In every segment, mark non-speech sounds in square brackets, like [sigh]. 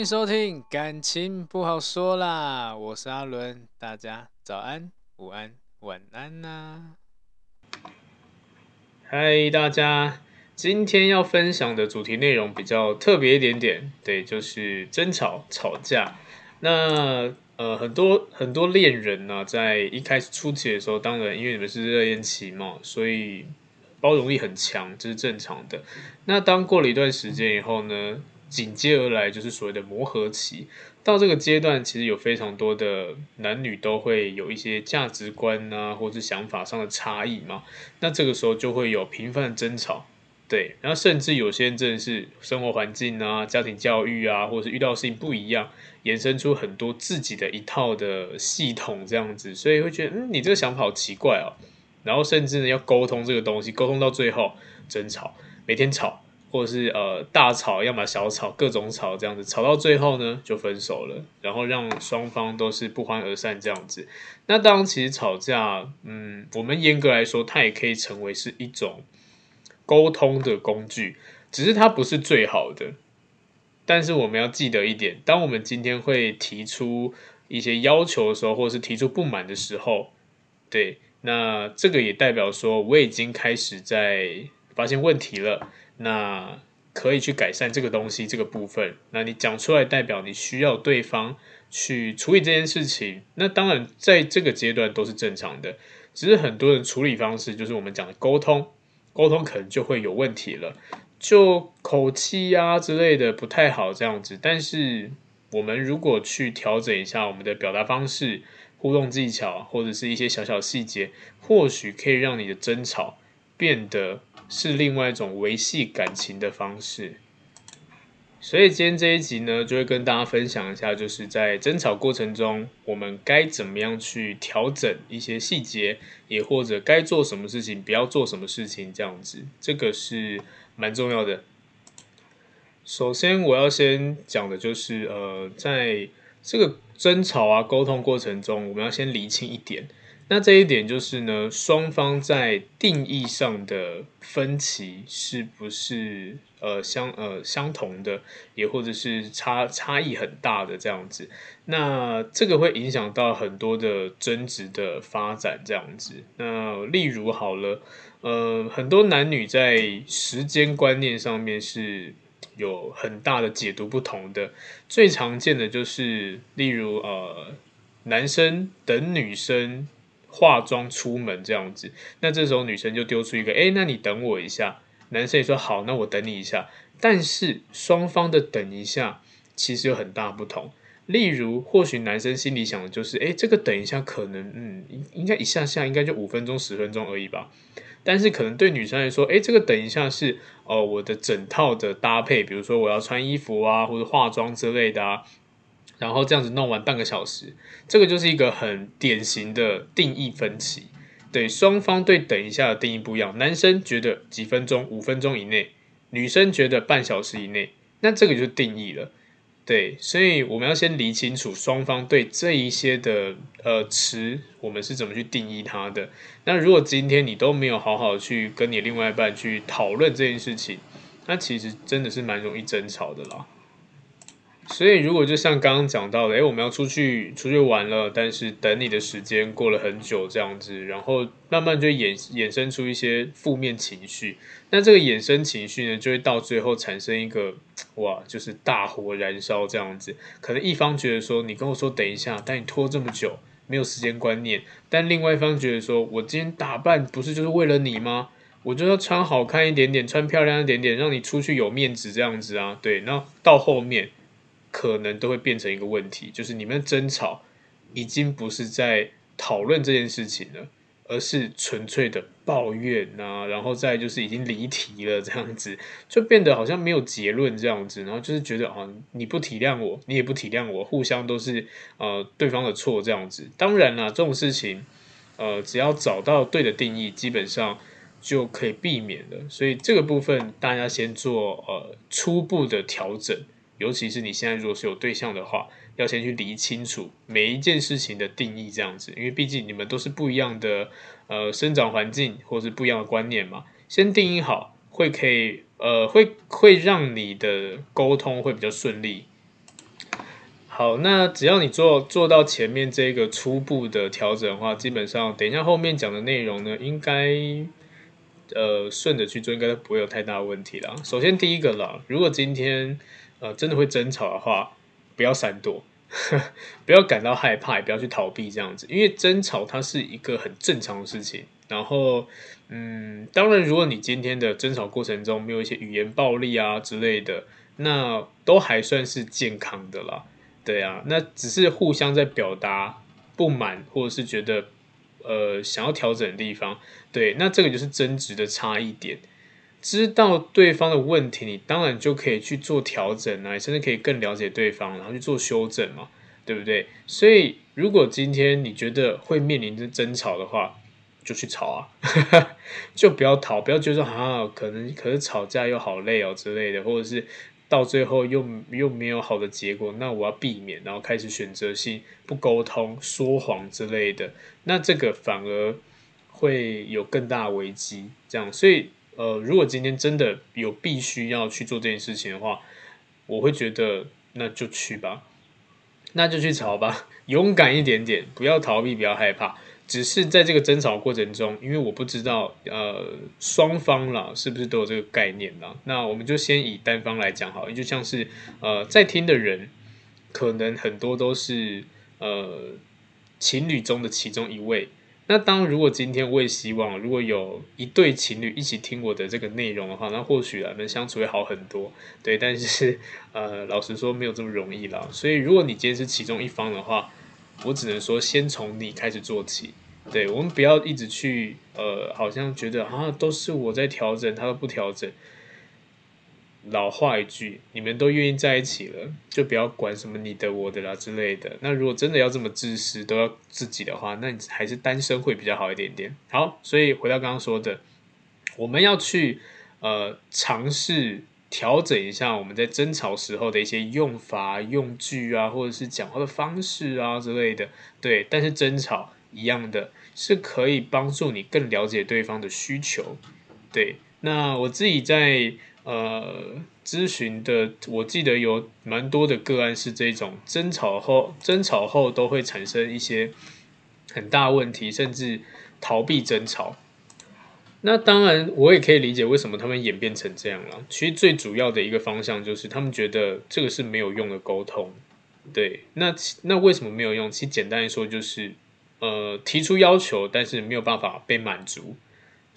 迎收听，感情不好说啦，我是阿伦，大家早安、午安、晚安呐、嗨，大家，今天要分享的主题内容比较特别一点点，对，就是争吵、吵架。那呃，很多很多恋人呢、在一开始初期的时候，当然因为你们是热恋期嘛，所以包容力很强，这是正常的。那当过了一段时间以后呢？紧接而来就是所谓的磨合期，到这个阶段，其实有非常多的男女都会有一些价值观啊，或是想法上的差异嘛。那这个时候就会有频繁的争吵，对，然后甚至有些人真的是生活环境啊、家庭教育啊，或者是遇到事情不一样，衍生出很多自己的一套的系统这样子，所以会觉得，嗯，你这个想法好奇怪哦。然后甚至呢，要沟通这个东西，沟通到最后争吵，每天吵。或者是呃大吵，要么小吵，各种吵这样子，吵到最后呢就分手了，然后让双方都是不欢而散这样子。那当然，其实吵架，嗯，我们严格来说，它也可以成为是一种沟通的工具，只是它不是最好的。但是我们要记得一点，当我们今天会提出一些要求的时候，或者是提出不满的时候，对，那这个也代表说我已经开始在发现问题了。那可以去改善这个东西这个部分。那你讲出来代表你需要对方去处理这件事情。那当然在这个阶段都是正常的，只是很多人处理方式就是我们讲的沟通，沟通可能就会有问题了，就口气啊之类的不太好这样子。但是我们如果去调整一下我们的表达方式、互动技巧或者是一些小小细节，或许可以让你的争吵变得。是另外一种维系感情的方式，所以今天这一集呢，就会跟大家分享一下，就是在争吵过程中，我们该怎么样去调整一些细节，也或者该做什么事情，不要做什么事情，这样子，这个是蛮重要的。首先，我要先讲的就是，呃，在这个争吵啊、沟通过程中，我们要先厘清一点。那这一点就是呢，双方在定义上的分歧是不是呃相呃相同的，也或者是差差异很大的这样子？那这个会影响到很多的争执的发展这样子。那例如好了，呃，很多男女在时间观念上面是有很大的解读不同的。最常见的就是，例如呃，男生等女生。化妆出门这样子，那这时候女生就丢出一个，诶，那你等我一下。男生也说好，那我等你一下。但是双方的等一下其实有很大不同。例如，或许男生心里想的就是，诶，这个等一下可能，嗯，应应该一下下应该就五分钟十分钟而已吧。但是可能对女生来说，诶，这个等一下是哦，我的整套的搭配，比如说我要穿衣服啊，或者化妆之类的啊。然后这样子弄完半个小时，这个就是一个很典型的定义分歧。对，双方对等一下的定义不一样，男生觉得几分钟、五分钟以内，女生觉得半小时以内，那这个就是定义了。对，所以我们要先理清楚双方对这一些的呃词，我们是怎么去定义它的。那如果今天你都没有好好去跟你另外一半去讨论这件事情，那其实真的是蛮容易争吵的啦。所以，如果就像刚刚讲到的，诶，我们要出去出去玩了，但是等你的时间过了很久这样子，然后慢慢就衍衍生出一些负面情绪，那这个衍生情绪呢，就会到最后产生一个哇，就是大火燃烧这样子。可能一方觉得说，你跟我说等一下，但你拖这么久，没有时间观念；但另外一方觉得说，我今天打扮不是就是为了你吗？我就要穿好看一点点，穿漂亮一点点，让你出去有面子这样子啊。对，那到后面。可能都会变成一个问题，就是你们争吵已经不是在讨论这件事情了，而是纯粹的抱怨啊，然后再就是已经离题了，这样子就变得好像没有结论这样子，然后就是觉得啊，你不体谅我，你也不体谅我，互相都是呃对方的错这样子。当然啦，这种事情呃只要找到对的定义，基本上就可以避免了。所以这个部分大家先做呃初步的调整。尤其是你现在如果是有对象的话，要先去理清楚每一件事情的定义，这样子，因为毕竟你们都是不一样的呃生长环境或是不一样的观念嘛，先定义好，会可以呃会会让你的沟通会比较顺利。好，那只要你做做到前面这个初步的调整的话，基本上等一下后面讲的内容呢，应该呃顺着去做，应该不会有太大问题啦。首先第一个啦，如果今天呃，真的会争吵的话，不要闪躲，[laughs] 不要感到害怕，也不要去逃避这样子，因为争吵它是一个很正常的事情。然后，嗯，当然，如果你今天的争吵过程中没有一些语言暴力啊之类的，那都还算是健康的啦。对啊，那只是互相在表达不满，或者是觉得呃想要调整的地方。对，那这个就是争执的差异点。知道对方的问题，你当然就可以去做调整啊，甚至可以更了解对方，然后去做修正嘛，对不对？所以，如果今天你觉得会面临着争吵的话，就去吵啊，[laughs] 就不要逃，不要觉得说啊，可能可是吵架又好累哦之类的，或者是到最后又又没有好的结果，那我要避免，然后开始选择性不沟通、说谎之类的，那这个反而会有更大的危机。这样，所以。呃，如果今天真的有必须要去做这件事情的话，我会觉得那就去吧，那就去吵吧，[laughs] 勇敢一点点，不要逃避，不要害怕。只是在这个争吵过程中，因为我不知道呃双方啦是不是都有这个概念啦，那我们就先以单方来讲好，就像是呃在听的人，可能很多都是呃情侣中的其中一位。那当如果今天我也希望，如果有一对情侣一起听我的这个内容的话，那或许啊能相处会好很多，对。但是呃，老实说没有这么容易啦。所以如果你今天是其中一方的话，我只能说先从你开始做起。对，我们不要一直去呃，好像觉得啊都是我在调整，他都不调整。老话一句，你们都愿意在一起了，就不要管什么你的我的啦之类的。那如果真的要这么自私，都要自己的话，那你还是单身会比较好一点点。好，所以回到刚刚说的，我们要去呃尝试调整一下我们在争吵时候的一些用法、用句啊，或者是讲话的方式啊之类的。对，但是争吵一样的是可以帮助你更了解对方的需求。对，那我自己在。呃，咨询的我记得有蛮多的个案是这种争吵后，争吵后都会产生一些很大问题，甚至逃避争吵。那当然，我也可以理解为什么他们演变成这样了。其实最主要的一个方向就是他们觉得这个是没有用的沟通。对，那那为什么没有用？其实简单来说就是，呃，提出要求，但是没有办法被满足。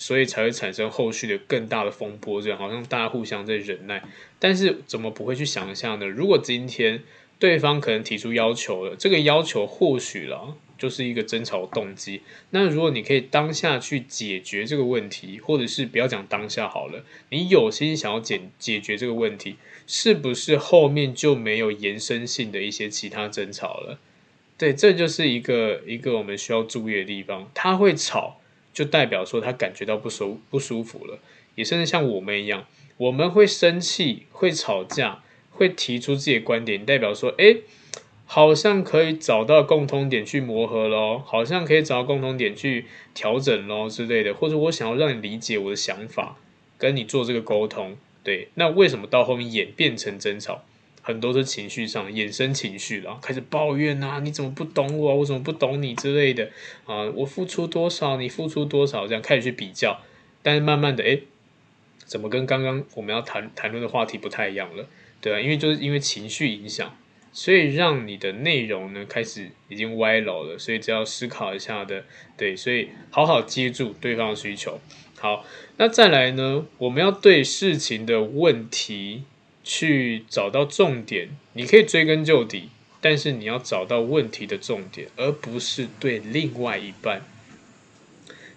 所以才会产生后续的更大的风波，这样好像大家互相在忍耐，但是怎么不会去想象呢？如果今天对方可能提出要求了，这个要求或许了就是一个争吵动机。那如果你可以当下去解决这个问题，或者是不要讲当下好了，你有心想要解解决这个问题，是不是后面就没有延伸性的一些其他争吵了？对，这就是一个一个我们需要注意的地方，他会吵。就代表说他感觉到不舒不舒服了，也甚至像我们一样，我们会生气、会吵架、会提出自己的观点，代表说，哎，好像可以找到共通点去磨合咯，好像可以找到共通点去调整咯之类的，或者我想要让你理解我的想法，跟你做这个沟通，对，那为什么到后面演变成争吵？很多是情绪上衍生情绪，然后开始抱怨啊，你怎么不懂我？我怎么不懂你之类的啊？我付出多少，你付出多少，这样开始去比较，但是慢慢的，哎，怎么跟刚刚我们要谈谈论的话题不太一样了？对啊，因为就是因为情绪影响，所以让你的内容呢开始已经歪楼了，所以只要思考一下的，对，所以好好接住对方的需求。好，那再来呢，我们要对事情的问题。去找到重点，你可以追根究底，但是你要找到问题的重点，而不是对另外一半。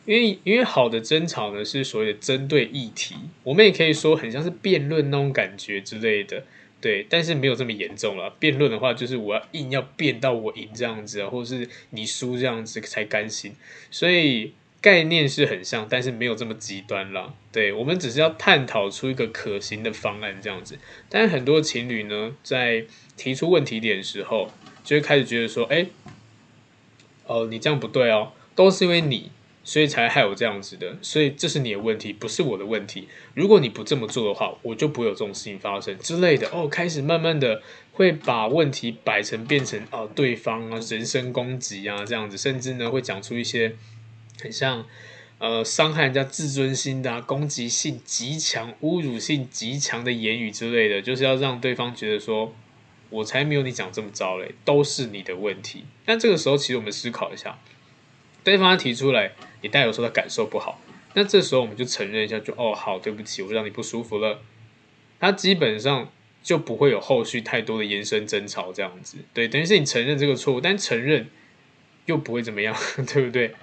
因为，因为好的争吵呢，是所谓的针对议题，我们也可以说很像是辩论那种感觉之类的，对，但是没有这么严重了。辩论的话，就是我要硬要辩到我赢这样子，或者是你输这样子才甘心，所以。概念是很像，但是没有这么极端啦。对，我们只是要探讨出一个可行的方案这样子。但是很多情侣呢，在提出问题点的时候，就会开始觉得说：“哎，哦，你这样不对哦，都是因为你，所以才害我这样子的。所以这是你的问题，不是我的问题。如果你不这么做的话，我就不会有这种事情发生之类的。”哦，开始慢慢的会把问题摆成变成哦，对方啊，人身攻击啊这样子，甚至呢会讲出一些。很像，呃，伤害人家自尊心的、攻击性极强、侮辱性极强的言语之类的，就是要让对方觉得说，我才没有你讲这么糟嘞，都是你的问题。但这个时候，其实我们思考一下，对方提出来，你带有说他感受不好。那这时候我们就承认一下，就哦，好，对不起，我让你不舒服了。他基本上就不会有后续太多的延伸争吵这样子。对，等于是你承认这个错误，但承认又不会怎么样，[laughs] 对不对？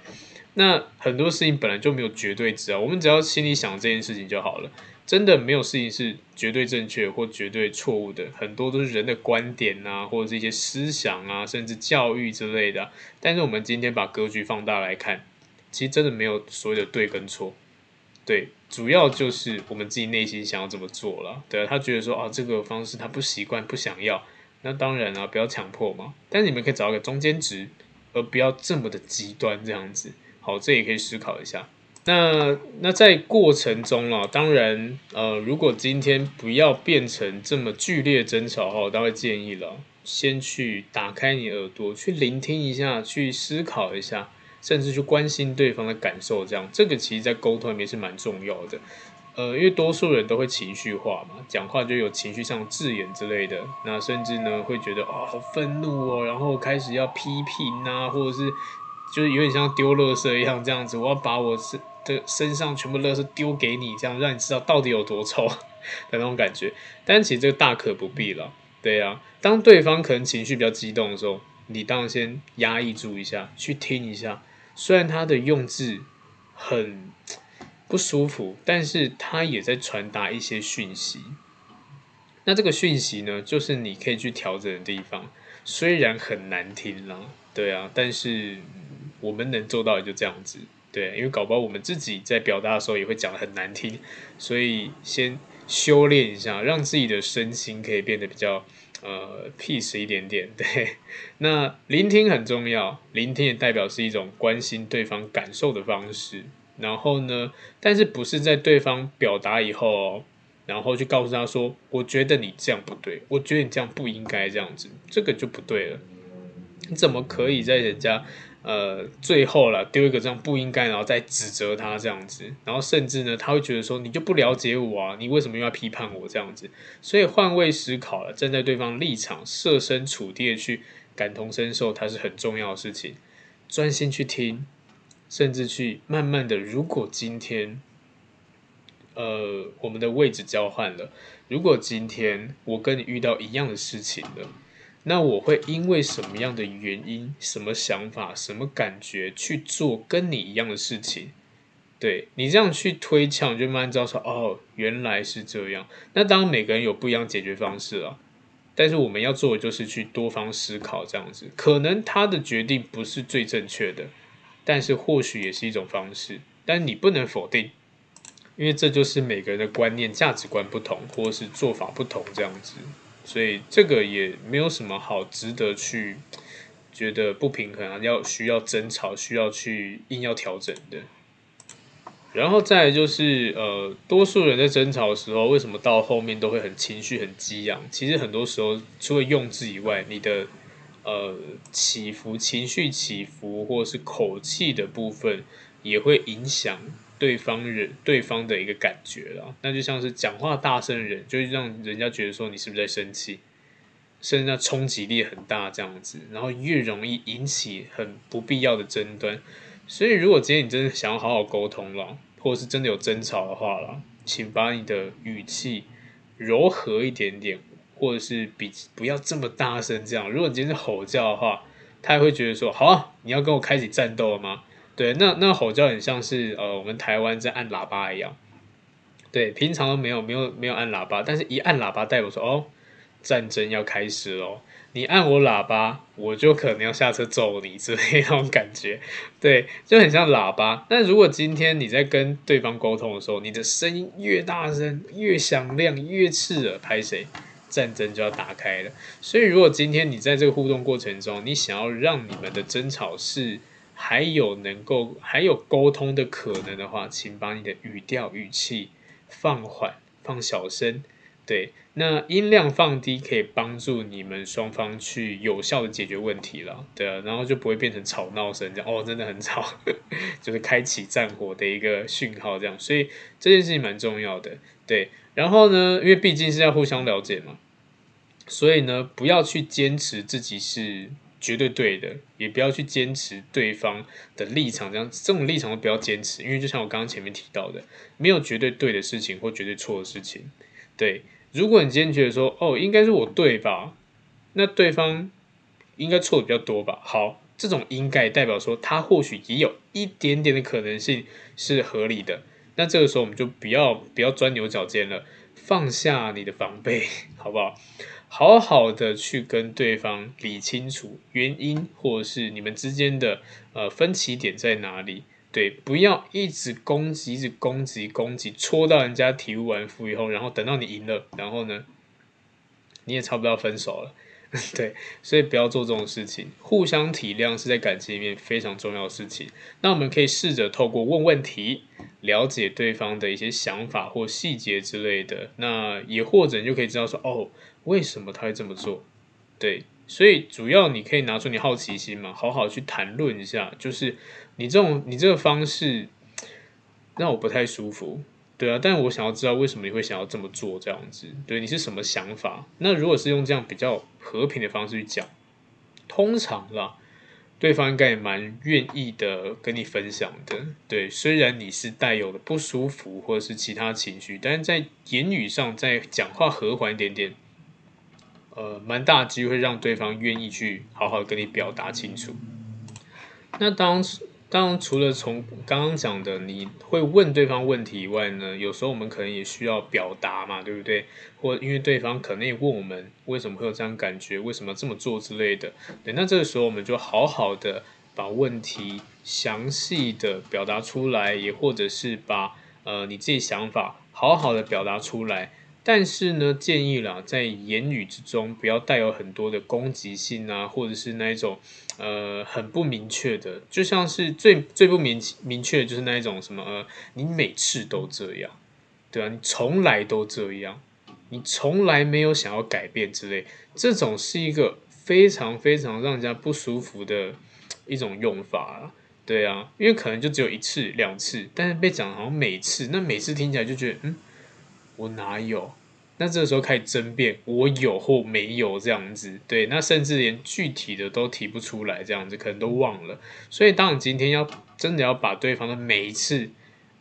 那很多事情本来就没有绝对值啊，我们只要心里想这件事情就好了。真的没有事情是绝对正确或绝对错误的，很多都是人的观点啊，或者是一些思想啊，甚至教育之类的。但是我们今天把格局放大来看，其实真的没有所谓的对跟错，对，主要就是我们自己内心想要怎么做了。对，他觉得说啊，这个方式他不习惯、不想要，那当然啊，不要强迫嘛。但是你们可以找一个中间值，而不要这么的极端这样子。好，这也可以思考一下。那那在过程中啊，当然，呃，如果今天不要变成这么剧烈争吵哈，我倒会建议了，先去打开你耳朵，去聆听一下，去思考一下，甚至去关心对方的感受，这样，这个其实在沟通里面是蛮重要的。呃，因为多数人都会情绪化嘛，讲话就有情绪上字眼之类的，那甚至呢会觉得哦，好愤怒哦，然后开始要批评啊，或者是。就是有点像丢垃圾一样，这样子，我要把我身的身上全部垃圾丢给你，这样让你知道到底有多臭的那种感觉。但其实这个大可不必了，对啊。当对方可能情绪比较激动的时候，你当然先压抑住一下，去听一下。虽然他的用字很不舒服，但是他也在传达一些讯息。那这个讯息呢，就是你可以去调整的地方。虽然很难听啦，对啊，但是。我们能做到也就这样子，对，因为搞不好我们自己在表达的时候也会讲得很难听，所以先修炼一下，让自己的身心可以变得比较呃 peace 一点点。[laughs] 对，那聆听很重要，聆听也代表是一种关心对方感受的方式。然后呢，但是不是在对方表达以后哦，然后去告诉他说，我觉得你这样不对，我觉得你这样不应该这样子，这个就不对了。你怎么可以在人家？呃，最后了，丢一个这样不应该，然后再指责他这样子，然后甚至呢，他会觉得说，你就不了解我啊，你为什么又要批判我这样子？所以换位思考了，站在对方立场，设身处地的去感同身受，它是很重要的事情。专心去听，甚至去慢慢的，如果今天，呃，我们的位置交换了，如果今天我跟你遇到一样的事情了。那我会因为什么样的原因、什么想法、什么感觉去做跟你一样的事情？对，你这样去推敲，你就慢慢知道说，哦，原来是这样。那当然每个人有不一样解决方式啊，但是我们要做的就是去多方思考，这样子，可能他的决定不是最正确的，但是或许也是一种方式，但你不能否定，因为这就是每个人的观念、价值观不同，或是做法不同这样子，所以这个也没有什么好值得去觉得不平衡啊，要需要争吵，需要去硬要调整的。然后再就是，呃，多数人在争吵的时候，为什么到后面都会很情绪很激昂？其实很多时候，除了用字以外，你的呃起伏、情绪起伏，或是口气的部分，也会影响对方人、对方的一个感觉啦。那就像是讲话大声的人，就会让人家觉得说你是不是在生气，甚至那冲击力很大这样子，然后越容易引起很不必要的争端。所以，如果今天你真的想要好好沟通了，或者是真的有争吵的话了，请把你的语气柔和一点点，或者是比不要这么大声。这样，如果你今天是吼叫的话，他也会觉得说：好啊，你要跟我开始战斗了吗？对，那那吼叫很像是呃，我们台湾在按喇叭一样。对，平常都没有没有没有按喇叭，但是一按喇叭代表说哦，战争要开始喽。你按我喇叭，我就可能要下车揍你之类那种感觉，对，就很像喇叭。但如果今天你在跟对方沟通的时候，你的声音越大声、越响亮、越刺耳，拍谁，战争就要打开了。所以，如果今天你在这个互动过程中，你想要让你们的争吵是还有能够还有沟通的可能的话，请把你的语调、语气放缓、放小声。对，那音量放低可以帮助你们双方去有效的解决问题了，对啊，然后就不会变成吵闹声这样，哦，真的很吵，[laughs] 就是开启战火的一个讯号这样，所以这件事情蛮重要的，对，然后呢，因为毕竟是要互相了解嘛，所以呢，不要去坚持自己是绝对对的，也不要去坚持对方的立场，这样这种立场都不要坚持，因为就像我刚刚前面提到的，没有绝对对的事情或绝对错的事情。对，如果你今天觉得说，哦，应该是我对吧？那对方应该错的比较多吧？好，这种应该代表说，他或许也有一点点的可能性是合理的。那这个时候我们就不要不要钻牛角尖了，放下你的防备，[laughs] 好不好？好好的去跟对方理清楚原因，或者是你们之间的呃分歧点在哪里。对，不要一直攻击，一直攻击，攻击，戳到人家体无完肤以后，然后等到你赢了，然后呢，你也差不多要分手了。对，所以不要做这种事情。互相体谅是在感情里面非常重要的事情。那我们可以试着透过问问题，了解对方的一些想法或细节之类的。那也或者你就可以知道说，哦，为什么他会这么做？对。所以主要你可以拿出你好奇心嘛，好好去谈论一下，就是你这种你这个方式让我不太舒服，对啊，但我想要知道为什么你会想要这么做这样子，对，你是什么想法？那如果是用这样比较和平的方式去讲，通常啦，对方应该也蛮愿意的跟你分享的，对，虽然你是带有的不舒服或者是其他情绪，但是在言语上在讲话和缓一点点。呃，蛮大机会让对方愿意去好好跟你表达清楚。那当当除了从刚刚讲的你会问对方问题以外呢，有时候我们可能也需要表达嘛，对不对？或因为对方可能也问我们为什么会有这样感觉，为什么这么做之类的。对，那这个时候我们就好好的把问题详细的表达出来，也或者是把呃你自己想法好好的表达出来。但是呢，建议啦，在言语之中不要带有很多的攻击性啊，或者是那一种呃很不明确的，就像是最最不明明确的就是那一种什么呃，你每次都这样，对啊，你从来都这样，你从来没有想要改变之类，这种是一个非常非常让人家不舒服的一种用法啊，对啊，因为可能就只有一次两次，但是被讲好像每次，那每次听起来就觉得嗯。我哪有？那这个时候开始争辩，我有或没有这样子，对，那甚至连具体的都提不出来，这样子可能都忘了。所以，当你今天要真的要把对方的每一次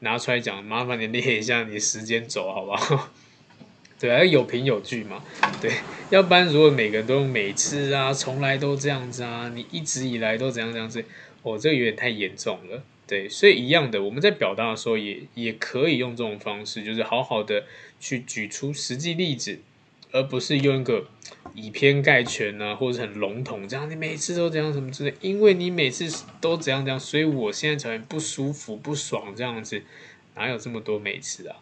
拿出来讲，麻烦你列一下你时间轴，好不好？[laughs] 对，要有凭有据嘛。对，要不然如果每个人都用每次啊，从来都这样子啊，你一直以来都怎样怎样子，哦，这个有点太严重了。对，所以一样的，我们在表达的时候也也可以用这种方式，就是好好的去举出实际例子，而不是用一个以偏概全啊，或者很笼统这样，你每次都这样什么之类，因为你每次都怎样怎样，所以我现在才不舒服不爽这样子，哪有这么多每次啊，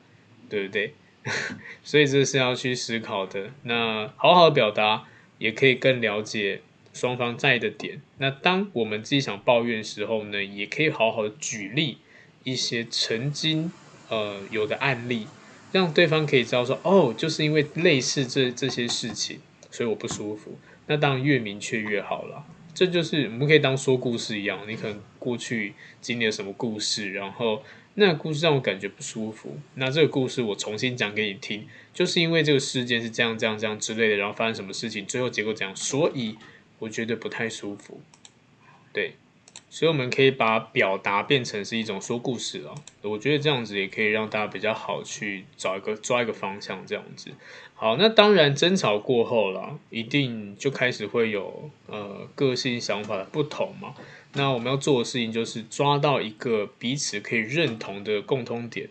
对不对？[laughs] 所以这是要去思考的。那好好表达，也可以更了解双方在意的点。那当我们自己想抱怨的时候呢，也可以好好举例一些曾经呃有的案例，让对方可以知道说，哦，就是因为类似这这些事情，所以我不舒服。那当然越明确越好了。这就是我们可以当说故事一样，你可能过去经历了什么故事，然后。那个故事让我感觉不舒服。那这个故事我重新讲给你听，就是因为这个事件是这样、这样、这样之类的，然后发生什么事情，最后结果怎样，所以我觉得不太舒服。对，所以我们可以把表达变成是一种说故事了。我觉得这样子也可以让大家比较好去找一个抓一个方向，这样子。好，那当然争吵过后了，一定就开始会有呃个性想法的不同嘛。那我们要做的事情就是抓到一个彼此可以认同的共通点，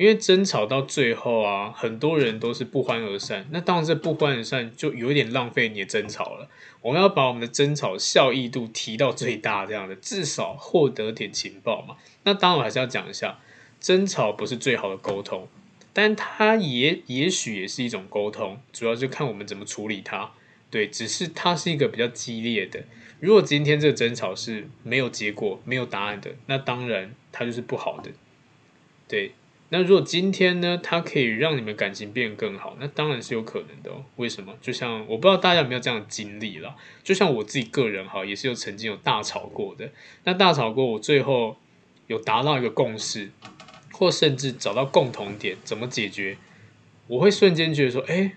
因为争吵到最后啊，很多人都是不欢而散。那当然，这不欢而散就有一点浪费你的争吵了。我们要把我们的争吵效益度提到最大，这样的至少获得点情报嘛。那当然，我还是要讲一下，争吵不是最好的沟通，但它也也许也是一种沟通，主要就看我们怎么处理它。对，只是它是一个比较激烈的。如果今天这个争吵是没有结果、没有答案的，那当然它就是不好的。对，那如果今天呢，它可以让你们感情变更好，那当然是有可能的哦。为什么？就像我不知道大家有没有这样的经历啦，就像我自己个人哈，也是有曾经有大吵过的。那大吵过，我最后有达到一个共识，或甚至找到共同点，怎么解决？我会瞬间觉得说，哎。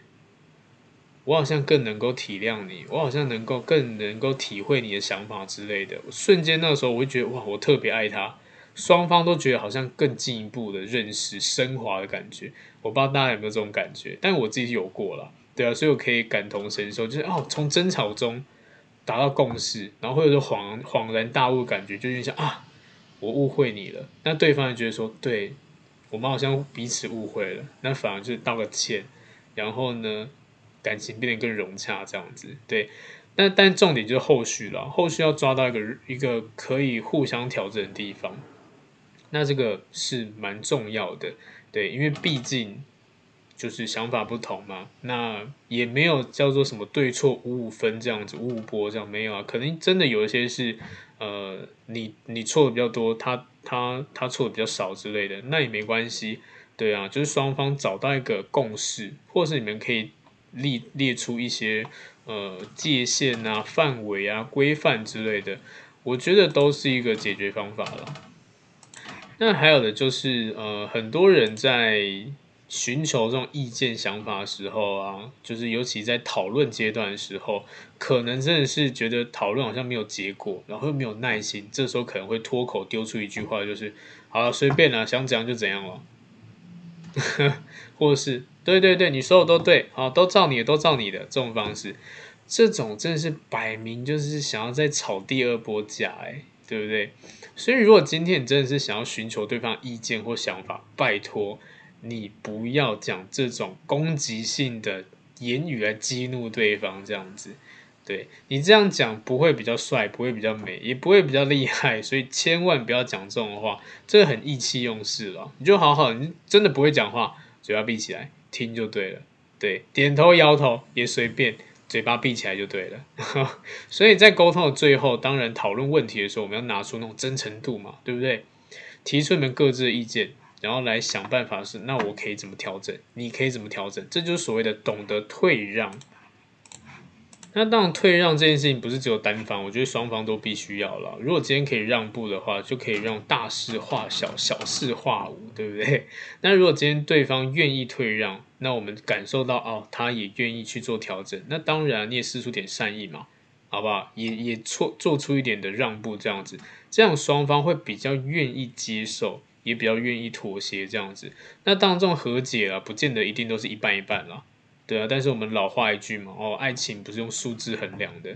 我好像更能够体谅你，我好像能够更能够体会你的想法之类的。瞬间那个时候，我会觉得哇，我特别爱他。双方都觉得好像更进一步的认识、升华的感觉。我不知道大家有没有这种感觉，但我自己有过了，对啊，所以我可以感同身受，就是哦，从争吵中达到共识，然后会有种恍恍然大悟的感觉，就有点像啊，我误会你了。那对方也觉得说，对，我们好像彼此误会了，那反而就是道个歉，然后呢，感情变得更融洽，这样子，对，但但重点就是后续了，后续要抓到一个一个可以互相调整的地方，那这个是蛮重要的，对，因为毕竟就是想法不同嘛，那也没有叫做什么对错五五分这样子，五五波这样没有啊，可能真的有一些是，呃，你你错的比较多，他他他错的比较少之类的，那也没关系，对啊，就是双方找到一个共识，或是你们可以。列列出一些呃界限啊、范围啊、规范之类的，我觉得都是一个解决方法了。那还有的就是呃，很多人在寻求这种意见、想法的时候啊，就是尤其在讨论阶段的时候，可能真的是觉得讨论好像没有结果，然后又没有耐心，这时候可能会脱口丢出一句话，就是“好了，随便啦，想怎样就怎样了”，[laughs] 或者是。对对对，你说的都对，好，都照你的，都照你的这种方式，这种真的是摆明就是想要再吵第二波架，哎，对不对？所以如果今天你真的是想要寻求对方意见或想法，拜托你不要讲这种攻击性的言语来激怒对方，这样子，对，你这样讲不会比较帅，不会比较美，也不会比较厉害，所以千万不要讲这种话，这很意气用事了。你就好好，你真的不会讲话，嘴巴闭起来。听就对了，对，点头摇头也随便，嘴巴闭起来就对了。[laughs] 所以在沟通的最后，当然讨论问题的时候，我们要拿出那种真诚度嘛，对不对？提出你们各自的意见，然后来想办法是，那我可以怎么调整？你可以怎么调整？这就是所谓的懂得退让。那当然，退让这件事情不是只有单方，我觉得双方都必须要了。如果今天可以让步的话，就可以让大事化小，小事化无，对不对？[laughs] 那如果今天对方愿意退让，那我们感受到哦，他也愿意去做调整，那当然你也释出点善意嘛，好不好？也也做做出一点的让步，这样子，这样双方会比较愿意接受，也比较愿意妥协，这样子。那当然，这种和解啊，不见得一定都是一半一半啦。对啊，但是我们老话一句嘛，哦，爱情不是用数字衡量的，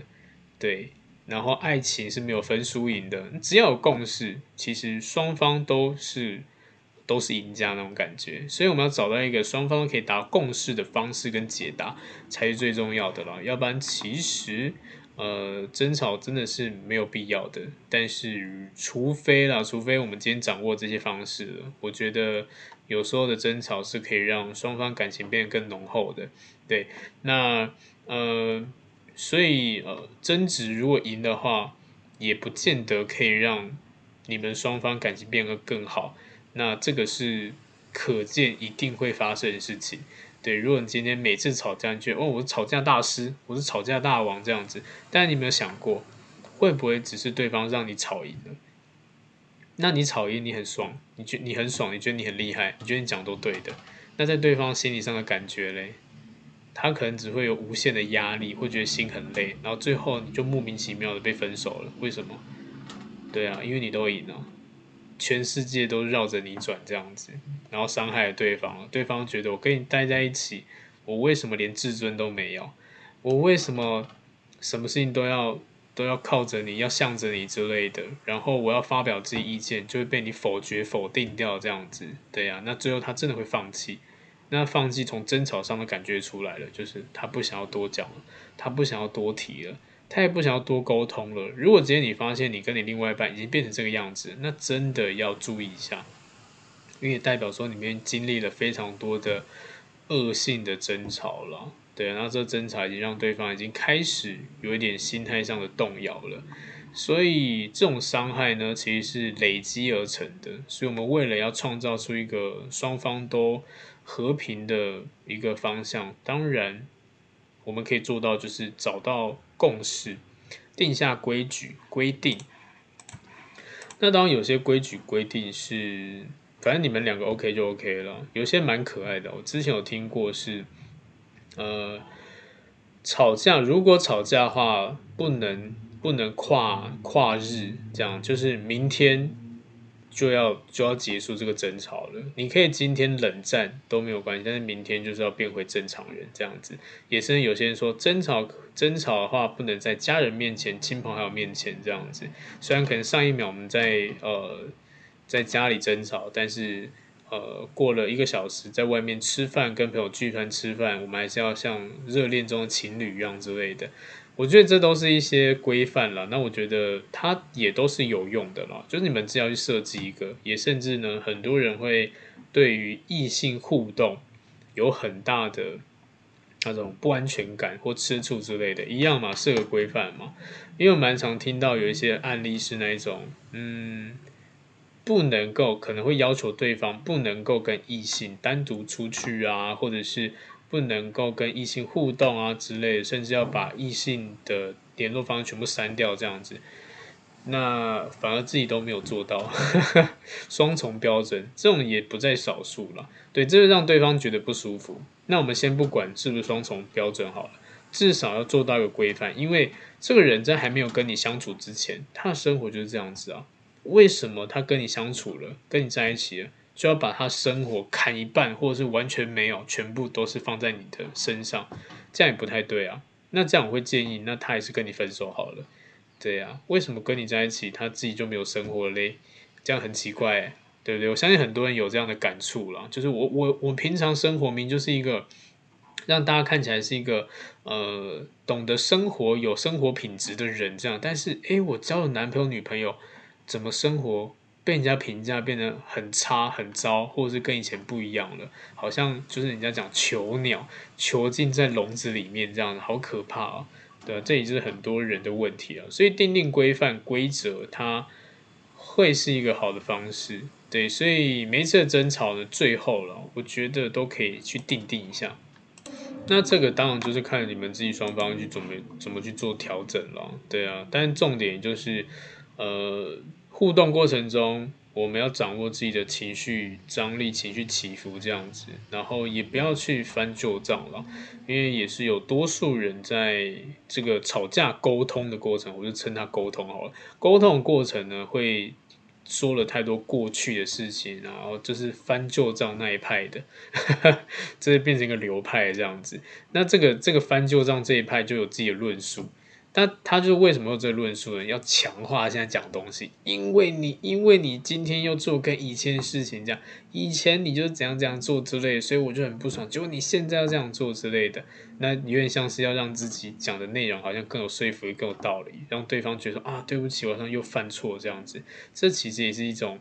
对，然后爱情是没有分输赢的，只要有共识，其实双方都是都是赢家那种感觉。所以我们要找到一个双方可以达共识的方式跟解答，才是最重要的啦。要不然，其实呃，争吵真的是没有必要的。但是，除非啦，除非我们今天掌握这些方式了，我觉得有时候的争吵是可以让双方感情变得更浓厚的。对，那呃，所以呃，争执如果赢的话，也不见得可以让你们双方感情变得更好。那这个是可见一定会发生的事情。对，如果你今天每次吵架，你觉得哦，我是吵架大师，我是吵架大王这样子，但你有没有想过，会不会只是对方让你吵赢了？那你吵赢，你很爽，你觉你很爽，你觉得你很厉害，你觉得你讲都对的。那在对方心理上的感觉嘞？他可能只会有无限的压力，会觉得心很累，然后最后你就莫名其妙的被分手了。为什么？对啊，因为你都赢了，全世界都绕着你转这样子，然后伤害了对方。对方觉得我跟你待在一起，我为什么连自尊都没有？我为什么什么事情都要都要靠着你，要向着你之类的？然后我要发表自己意见，就会被你否决否定掉这样子。对啊，那最后他真的会放弃。那放弃从争吵上的感觉出来了，就是他不想要多讲了，他不想要多提了，他也不想要多沟通了。如果今天你发现你跟你另外一半已经变成这个样子，那真的要注意一下，因为代表说里面经历了非常多的恶性的争吵了。对，那这争吵已经让对方已经开始有一点心态上的动摇了，所以这种伤害呢，其实是累积而成的。所以我们为了要创造出一个双方都和平的一个方向，当然我们可以做到，就是找到共识，定下规矩规定。那当然有些规矩规定是，反正你们两个 OK 就 OK 了。有些蛮可爱的，我之前有听过是，呃，吵架如果吵架的话，不能不能跨跨日，这样就是明天。就要就要结束这个争吵了。你可以今天冷战都没有关系，但是明天就是要变回正常人这样子。也是有些人说争吵争吵的话，不能在家人面前、亲朋好友面前这样子。虽然可能上一秒我们在呃在家里争吵，但是呃过了一个小时，在外面吃饭，跟朋友聚餐吃饭，我们还是要像热恋中的情侣一样之类的。我觉得这都是一些规范了，那我觉得它也都是有用的啦。就是你们只要去设计一个，也甚至呢，很多人会对于异性互动有很大的那种不安全感或吃醋之类的，一样嘛，设个规范嘛。因为我蛮常听到有一些案例是那一种，嗯，不能够可能会要求对方不能够跟异性单独出去啊，或者是。不能够跟异性互动啊之类的，甚至要把异性的联络方式全部删掉这样子，那反而自己都没有做到，[laughs] 双重标准这种也不在少数了。对，这就让对方觉得不舒服。那我们先不管是不是双重标准好了，至少要做到一个规范，因为这个人在还没有跟你相处之前，他的生活就是这样子啊。为什么他跟你相处了，跟你在一起了？就要把他生活砍一半，或者是完全没有，全部都是放在你的身上，这样也不太对啊。那这样我会建议，那他还是跟你分手好了。对呀、啊，为什么跟你在一起，他自己就没有生活嘞？这样很奇怪欸，对不对？我相信很多人有这样的感触啦。就是我我我平常生活明就是一个让大家看起来是一个呃懂得生活、有生活品质的人，这样。但是诶，我交了男朋友、女朋友，怎么生活？被人家评价变得很差很糟，或者是跟以前不一样了，好像就是人家讲囚鸟，囚禁在笼子里面这样，好可怕啊！对，这也是很多人的问题啊。所以定定规范规则，它会是一个好的方式。对，所以每一次的争吵的最后了，我觉得都可以去定定一下。那这个当然就是看你们自己双方去怎么怎么去做调整了。对啊，但重点就是呃。互动过程中，我们要掌握自己的情绪张力、情绪起伏这样子，然后也不要去翻旧账了，因为也是有多数人在这个吵架沟通的过程，我就称他沟通好了。沟通的过程呢，会说了太多过去的事情，然后就是翻旧账那一派的，[laughs] 这就变成一个流派这样子。那这个这个翻旧账这一派就有自己的论述。那他就为什么有这论述呢？要强化现在讲东西，因为你因为你今天又做跟以前事情这样，以前你就怎样怎样做之类，所以我就很不爽。结果你现在要这样做之类的，那有点像是要让自己讲的内容好像更有说服力、更有道理，让对方觉得啊，对不起，我好像又犯错这样子。这其实也是一种。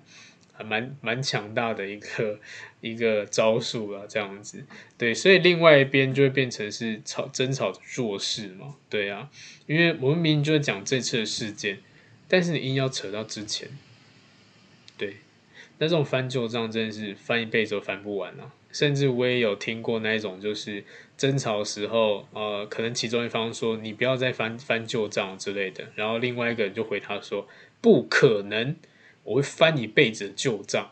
还蛮蛮强大的一个一个招数啊，这样子，对，所以另外一边就会变成是吵争吵弱势嘛，对啊，因为我们明明就在讲这次的事件，但是你硬要扯到之前，对，那这种翻旧账真的是翻一辈子都翻不完啊，甚至我也有听过那一种，就是争吵的时候，呃，可能其中一方说你不要再翻翻旧账之类的，然后另外一个人就回他说不可能。我会翻一辈子的旧账，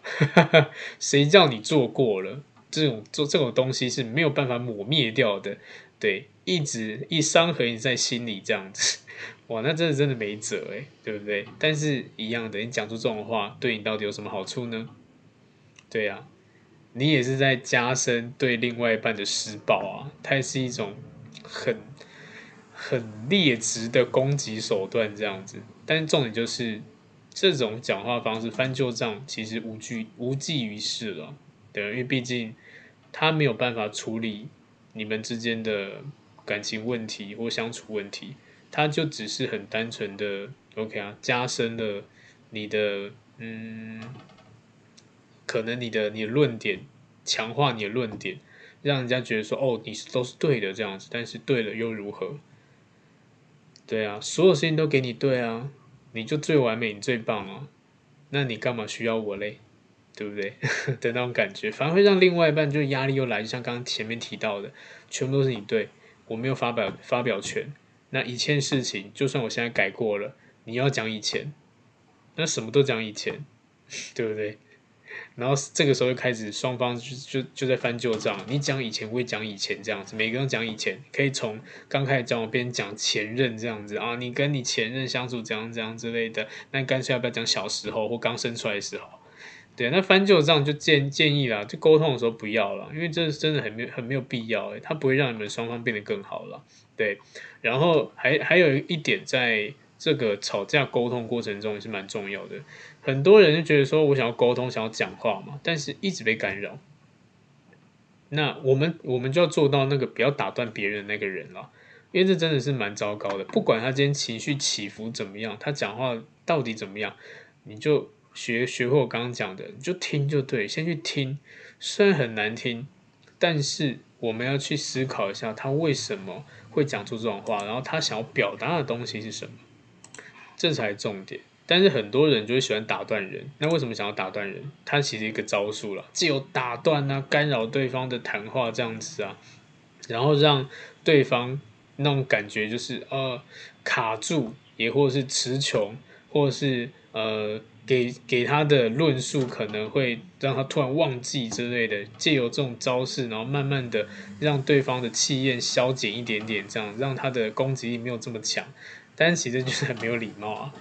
谁叫你做过了？这种做这种东西是没有办法抹灭掉的，对，一直一伤痕在心里这样子，[laughs] 哇，那真的真的没辙诶，对不对？但是一样的，你讲出这种话，对你到底有什么好处呢？对呀、啊，你也是在加深对另外一半的施暴啊，它也是一种很很劣质的攻击手段这样子，但是重点就是。这种讲话方式翻旧账，其实无济无济于事了，对，因为毕竟他没有办法处理你们之间的感情问题或相处问题，他就只是很单纯的 OK 啊，加深了你的嗯，可能你的你的论点，强化你的论点，让人家觉得说哦，你都是对的这样子，但是对了又如何？对啊，所有事情都给你对啊。你就最完美，你最棒哦！那你干嘛需要我嘞？对不对？[laughs] 的那种感觉，反而会让另外一半就压力又来，就像刚刚前面提到的，全部都是你对，我没有发表发表权。那一切事情，就算我现在改过了，你要讲以前，那什么都讲以前，[laughs] 对不对？然后这个时候就开始双方就就就在翻旧账，你讲以前，我也讲以前这样子，每个人讲以前，可以从刚开始交往边讲前任这样子啊，你跟你前任相处怎样怎样之类的，那干脆要不要讲小时候或刚生出来的时候？对，那翻旧账就建建议啦，就沟通的时候不要了，因为这真的很没很没有必要诶，它不会让你们双方变得更好了。对，然后还还有一点，在这个吵架沟通过程中也是蛮重要的。很多人就觉得说，我想要沟通，想要讲话嘛，但是一直被干扰。那我们我们就要做到那个不要打断别人那个人了，因为这真的是蛮糟糕的。不管他今天情绪起伏怎么样，他讲话到底怎么样，你就学学会我刚刚讲的，你就听就对，先去听。虽然很难听，但是我们要去思考一下，他为什么会讲出这种话，然后他想要表达的东西是什么，这才是重点。但是很多人就会喜欢打断人，那为什么想要打断人？他其实一个招数了，既有打断啊、干扰对方的谈话这样子啊，然后让对方那种感觉就是呃卡住，也或是词穷，或是呃给给他的论述可能会让他突然忘记之类的，借由这种招式，然后慢慢的让对方的气焰消减一点点，这样让他的攻击力没有这么强，但是其实就是很没有礼貌啊。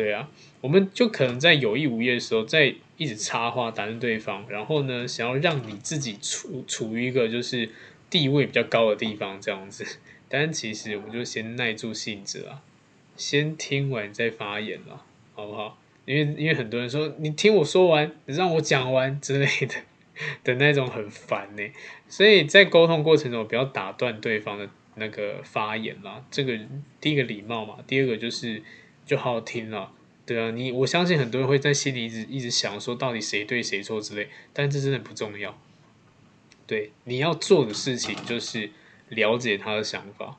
对啊，我们就可能在有意无意的时候，在一直插话打断对方，然后呢，想要让你自己处处于一个就是地位比较高的地方这样子。[laughs] 但其实我们就先耐住性子啊，先听完再发言了，好不好？因为因为很多人说你听我说完，你让我讲完之类的 [laughs] 的那种很烦呢。所以在沟通过程中不要打断对方的那个发言啦。这个第一个礼貌嘛，第二个就是。就好好听了，对啊，你我相信很多人会在心里一直一直想说到底谁对谁错之类，但这真的不重要。对，你要做的事情就是了解他的想法，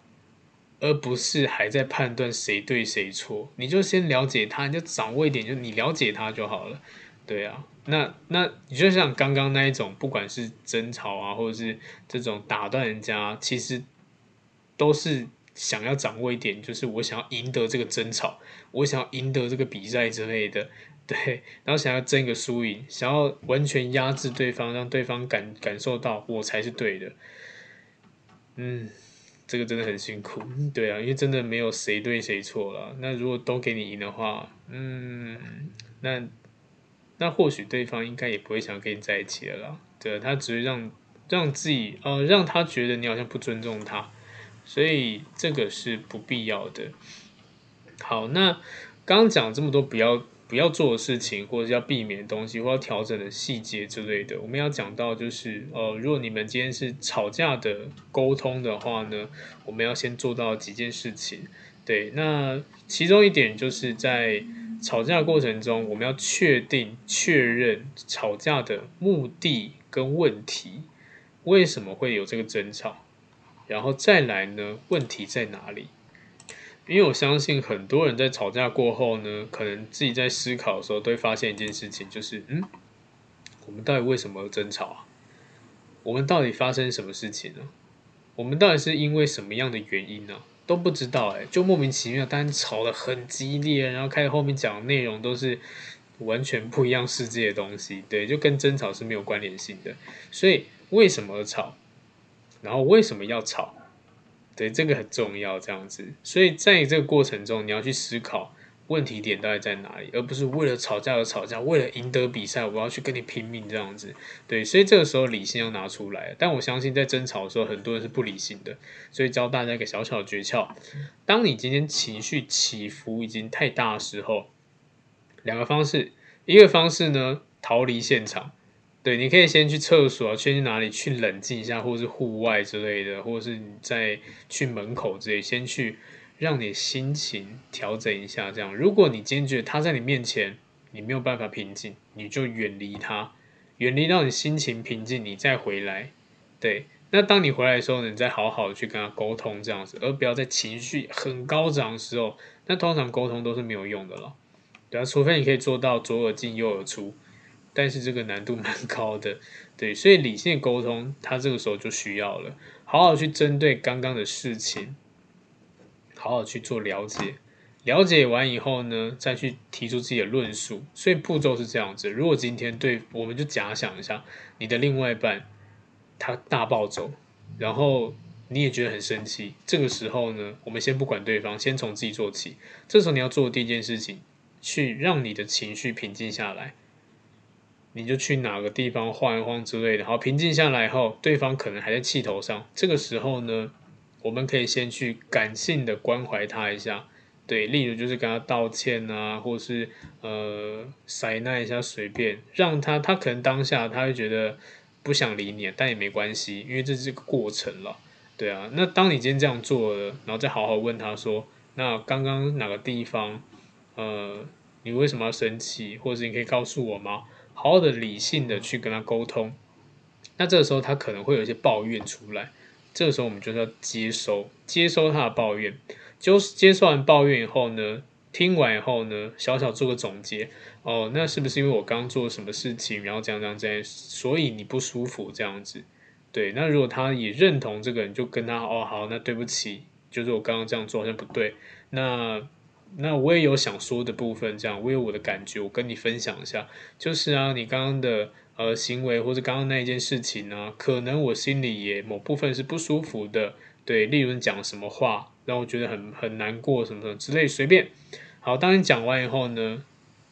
而不是还在判断谁对谁错。你就先了解他，你就掌握一点，就你了解他就好了。对啊，那那你就像刚刚那一种，不管是争吵啊，或者是这种打断人家，其实都是。想要掌握一点，就是我想要赢得这个争吵，我想要赢得这个比赛之类的，对，然后想要争一个输赢，想要完全压制对方，让对方感感受到我才是对的。嗯，这个真的很辛苦，对啊，因为真的没有谁对谁错了。那如果都给你赢的话，嗯，那那或许对方应该也不会想跟你在一起了啦。对，他只会让让自己，呃，让他觉得你好像不尊重他。所以这个是不必要的。好，那刚刚讲这么多不要不要做的事情，或者是要避免的东西，或要调整的细节之类的，我们要讲到就是，呃，如果你们今天是吵架的沟通的话呢，我们要先做到几件事情。对，那其中一点就是在吵架过程中，我们要确定确认吵架的目的跟问题，为什么会有这个争吵，然后再来呢，问题在哪里？因为我相信很多人在吵架过后呢，可能自己在思考的时候都会发现一件事情，就是嗯，我们到底为什么争吵啊？我们到底发生什么事情呢？我们到底是因为什么样的原因呢？都不知道哎，就莫名其妙，但吵得很激烈，然后开始后面讲的内容都是完全不一样世界的东西，对，就跟争吵是没有关联性的。所以为什么吵？然后为什么要吵？对，这个很重要，这样子。所以在这个过程中，你要去思考问题点到底在哪里，而不是为了吵架而吵架，为了赢得比赛，我要去跟你拼命这样子。对，所以这个时候理性要拿出来。但我相信在争吵的时候，很多人是不理性的。所以教大家一个小小的诀窍：当你今天情绪起伏已经太大的时候，两个方式，一个方式呢，逃离现场。对，你可以先去厕所，先去哪里去冷静一下，或是户外之类的，或者是你再去门口之类，先去让你心情调整一下。这样，如果你坚决他在你面前，你没有办法平静，你就远离他，远离到你心情平静，你再回来。对，那当你回来的时候，你再好好的去跟他沟通，这样子，而不要在情绪很高涨的时候，那通常沟通都是没有用的了。对啊，除非你可以做到左耳进右耳出。但是这个难度 [laughs] 蛮高的，对，所以理性沟通，他这个时候就需要了，好好去针对刚刚的事情，好好去做了解，了解完以后呢，再去提出自己的论述。所以步骤是这样子：如果今天对，我们就假想一下，你的另外一半他大暴走，然后你也觉得很生气，这个时候呢，我们先不管对方，先从自己做起。这时候你要做的第一件事情，去让你的情绪平静下来。你就去哪个地方晃一晃之类的，好，平静下来后，对方可能还在气头上。这个时候呢，我们可以先去感性的关怀他一下，对，例如就是跟他道歉啊，或是呃塞那一下，随便让他，他可能当下他会觉得不想理你，但也没关系，因为这是个过程了，对啊。那当你今天这样做了，然后再好好问他说，那刚刚哪个地方，呃，你为什么要生气，或者你可以告诉我吗？好好的理性的去跟他沟通，那这个时候他可能会有一些抱怨出来，这个时候我们就是要接收，接收他的抱怨，就是接收完抱怨以后呢，听完以后呢，小小做个总结，哦，那是不是因为我刚做了什么事情，然后这样这样这样，所以你不舒服这样子？对，那如果他也认同这个，人就跟他哦好，那对不起，就是我刚刚这样做好像不对，那。那我也有想说的部分，这样我有我的感觉，我跟你分享一下。就是啊，你刚刚的呃行为或者刚刚那一件事情呢、可能我心里也某部分是不舒服的。对，例如你讲什么话让我觉得很很难过什么什么之类，随便。好，当你讲完以后呢，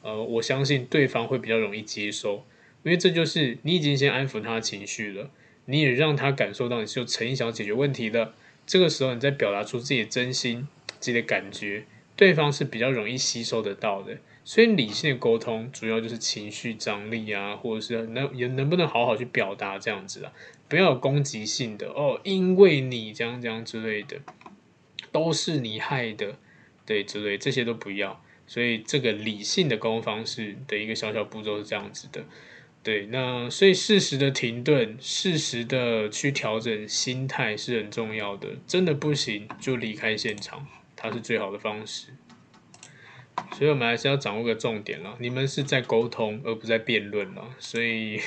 呃，我相信对方会比较容易接受，因为这就是你已经先安抚他的情绪了，你也让他感受到你是有诚意想要解决问题的。这个时候你再表达出自己的真心、自己的感觉。对方是比较容易吸收得到的，所以理性的沟通主要就是情绪张力啊，或者是能也能不能好好去表达这样子啊，不要有攻击性的哦，因为你这样这样之类的，都是你害的，对之类这些都不要。所以这个理性的沟通方式的一个小小步骤是这样子的，对，那所以适时的停顿，适时的去调整心态是很重要的，真的不行就离开现场。它是最好的方式，所以我们还是要掌握个重点了。你们是在沟通，而不在辩论了，所以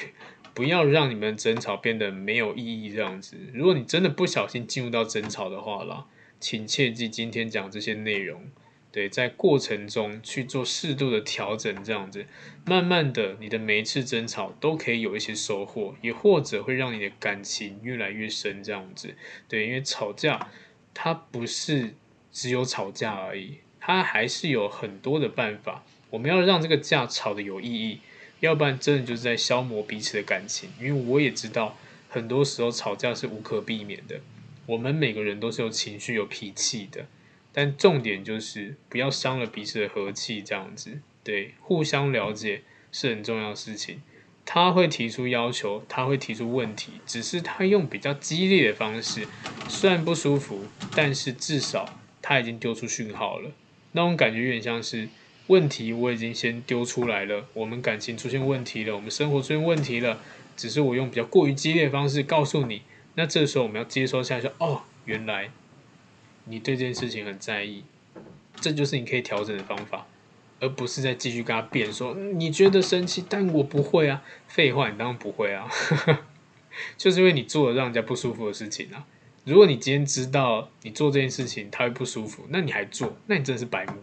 不要让你们争吵变得没有意义。这样子，如果你真的不小心进入到争吵的话啦，请切记今天讲这些内容，对，在过程中去做适度的调整，这样子，慢慢的，你的每一次争吵都可以有一些收获，也或者会让你的感情越来越深，这样子，对，因为吵架它不是。只有吵架而已，他还是有很多的办法。我们要让这个架吵得有意义，要不然真的就是在消磨彼此的感情。因为我也知道，很多时候吵架是无可避免的。我们每个人都是有情绪、有脾气的，但重点就是不要伤了彼此的和气，这样子。对，互相了解是很重要的事情。他会提出要求，他会提出问题，只是他用比较激烈的方式，虽然不舒服，但是至少他已经丢出讯号了。那种感觉有点像是问题我已经先丢出来了，我们感情出现问题了，我们生活出现问题了，只是我用比较过于激烈的方式告诉你。那这时候我们要接收下去，哦，原来你对这件事情很在意，这就是你可以调整的方法。而不是再继续跟他辩说，你觉得生气，但我不会啊。废话，你当然不会啊，[laughs] 就是因为你做了让人家不舒服的事情啊。如果你今天知道你做这件事情他会不舒服，那你还做，那你真的是白目。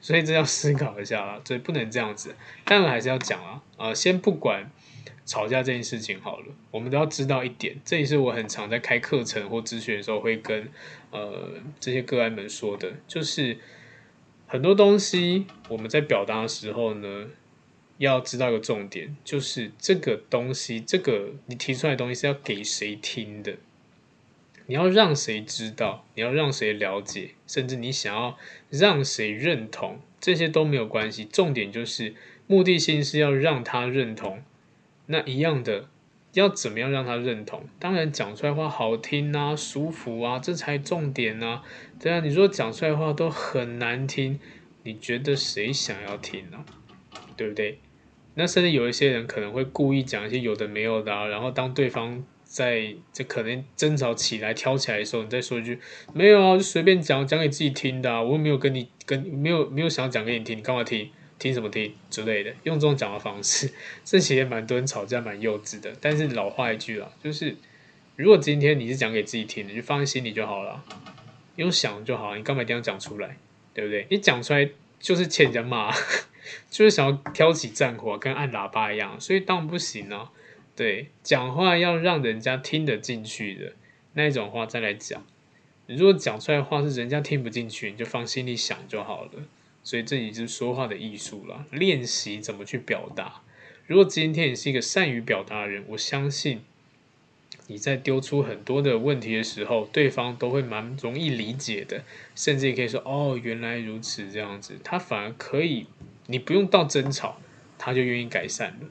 所以这要思考一下啦，所以不能这样子。当然还是要讲啊，呃，先不管吵架这件事情好了，我们都要知道一点，这也是我很常在开课程或咨询的时候会跟呃这些个案们说的，就是。很多东西我们在表达的时候呢，要知道一个重点，就是这个东西，这个你提出来的东西是要给谁听的？你要让谁知道？你要让谁了解？甚至你想要让谁认同？这些都没有关系，重点就是目的性是要让他认同。那一样的。要怎么样让他认同？当然讲出来话好听啊，舒服啊，这才重点啊。对啊，你说讲出来话都很难听，你觉得谁想要听呢？对不对？那甚至有一些人可能会故意讲一些有的没有的，然后当对方在这可能争吵起来、挑起来的时候，你再说一句没有啊，就随便讲讲给自己听的，我又没有跟你跟没有没有想要讲给你听，你干嘛听？听什么听之类的，用这种讲话方式，[laughs] 这其实蛮多人吵架蛮幼稚的。但是老话一句啦，就是如果今天你是讲给自己听的，就放在心里就好了，用想就好，你干嘛一定要讲出来，对不对？你讲出来就是欠人家骂，[laughs] 就是想要挑起战火，跟按喇叭一样，所以当然不行啊。对，讲话要让人家听得进去的那一种话再来讲。你如果讲出来的话是人家听不进去，你就放心里想就好了。所以这也是说话的艺术了，练习怎么去表达。如果今天你是一个善于表达的人，我相信你在丢出很多的问题的时候，对方都会蛮容易理解的，甚至也可以说：“哦，原来如此，这样子。”他反而可以，你不用到争吵，他就愿意改善了。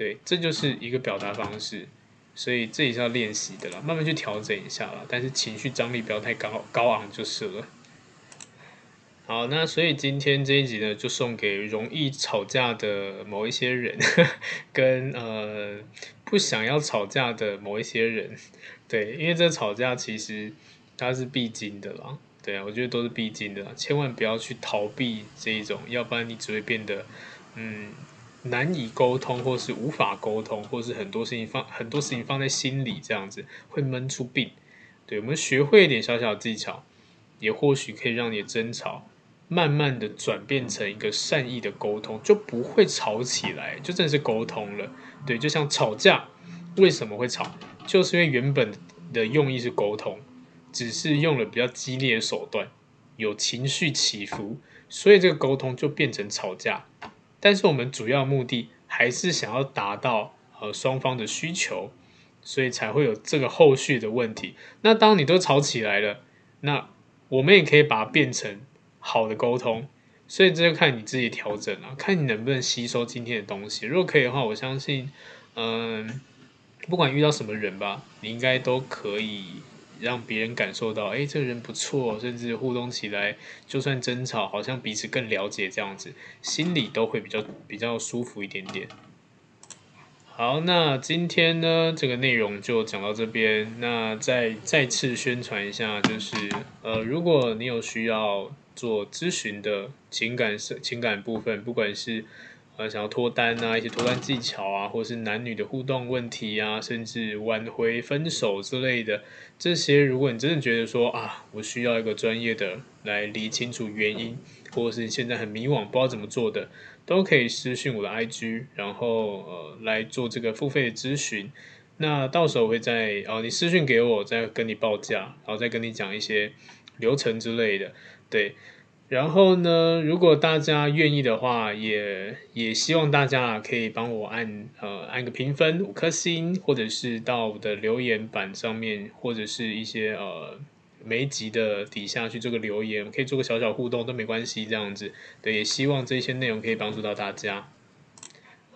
对，这就是一个表达方式。所以这也是要练习的啦，慢慢去调整一下啦。但是情绪张力不要太高高昂就是了。好，那所以今天这一集呢，就送给容易吵架的某一些人，[laughs] 跟呃不想要吵架的某一些人，对，因为这吵架其实它是必经的啦，对啊，我觉得都是必经的啦，千万不要去逃避这一种，要不然你只会变得嗯难以沟通，或是无法沟通，或是很多事情放很多事情放在心里这样子，会闷出病。对，我们学会一点小小的技巧，也或许可以让你的争吵。慢慢的转变成一个善意的沟通，就不会吵起来，就真的是沟通了。对，就像吵架，为什么会吵？就是因为原本的用意是沟通，只是用了比较激烈的手段，有情绪起伏，所以这个沟通就变成吵架。但是我们主要目的还是想要达到呃双方的需求，所以才会有这个后续的问题。那当你都吵起来了，那我们也可以把它变成。好的沟通，所以这就看你自己调整了，看你能不能吸收今天的东西。如果可以的话，我相信，嗯，不管遇到什么人吧，你应该都可以让别人感受到，哎，这个人不错，甚至互动起来，就算争吵，好像彼此更了解这样子，心里都会比较比较舒服一点点。好，那今天呢，这个内容就讲到这边。那再再次宣传一下，就是呃，如果你有需要。做咨询的情感情感部分，不管是呃想要脱单啊，一些脱单技巧啊，或是男女的互动问题啊，甚至挽回分手之类的这些，如果你真的觉得说啊，我需要一个专业的来理清楚原因，或者是你现在很迷惘不知道怎么做的，都可以私讯我的 IG，然后呃来做这个付费的咨询。那到时候会再哦，你私讯给我，再跟你报价，然后再跟你讲一些流程之类的。对，然后呢，如果大家愿意的话，也也希望大家可以帮我按呃按个评分五颗星，或者是到我的留言板上面，或者是一些呃每集的底下去做个留言，可以做个小小互动都没关系，这样子。对，也希望这些内容可以帮助到大家。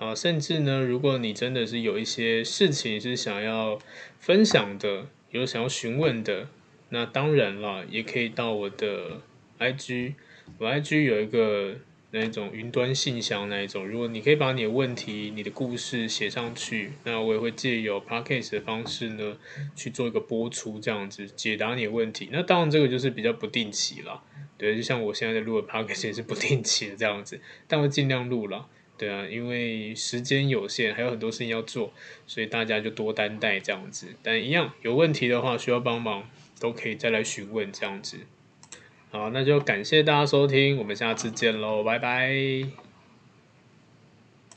啊，甚至呢，如果你真的是有一些事情是想要分享的，有想要询问的，那当然了，也可以到我的。IG，我 IG 有一个那一种云端信箱那一种，如果你可以把你的问题、你的故事写上去，那我也会借由 Podcast 的方式呢去做一个播出，这样子解答你的问题。那当然这个就是比较不定期了，对，就像我现在在录的 Podcast 也是不定期的这样子，但我尽量录了，对啊，因为时间有限，还有很多事情要做，所以大家就多担待这样子。但一样有问题的话，需要帮忙都可以再来询问这样子。好，那就感谢大家收听，我们下次见喽，拜拜。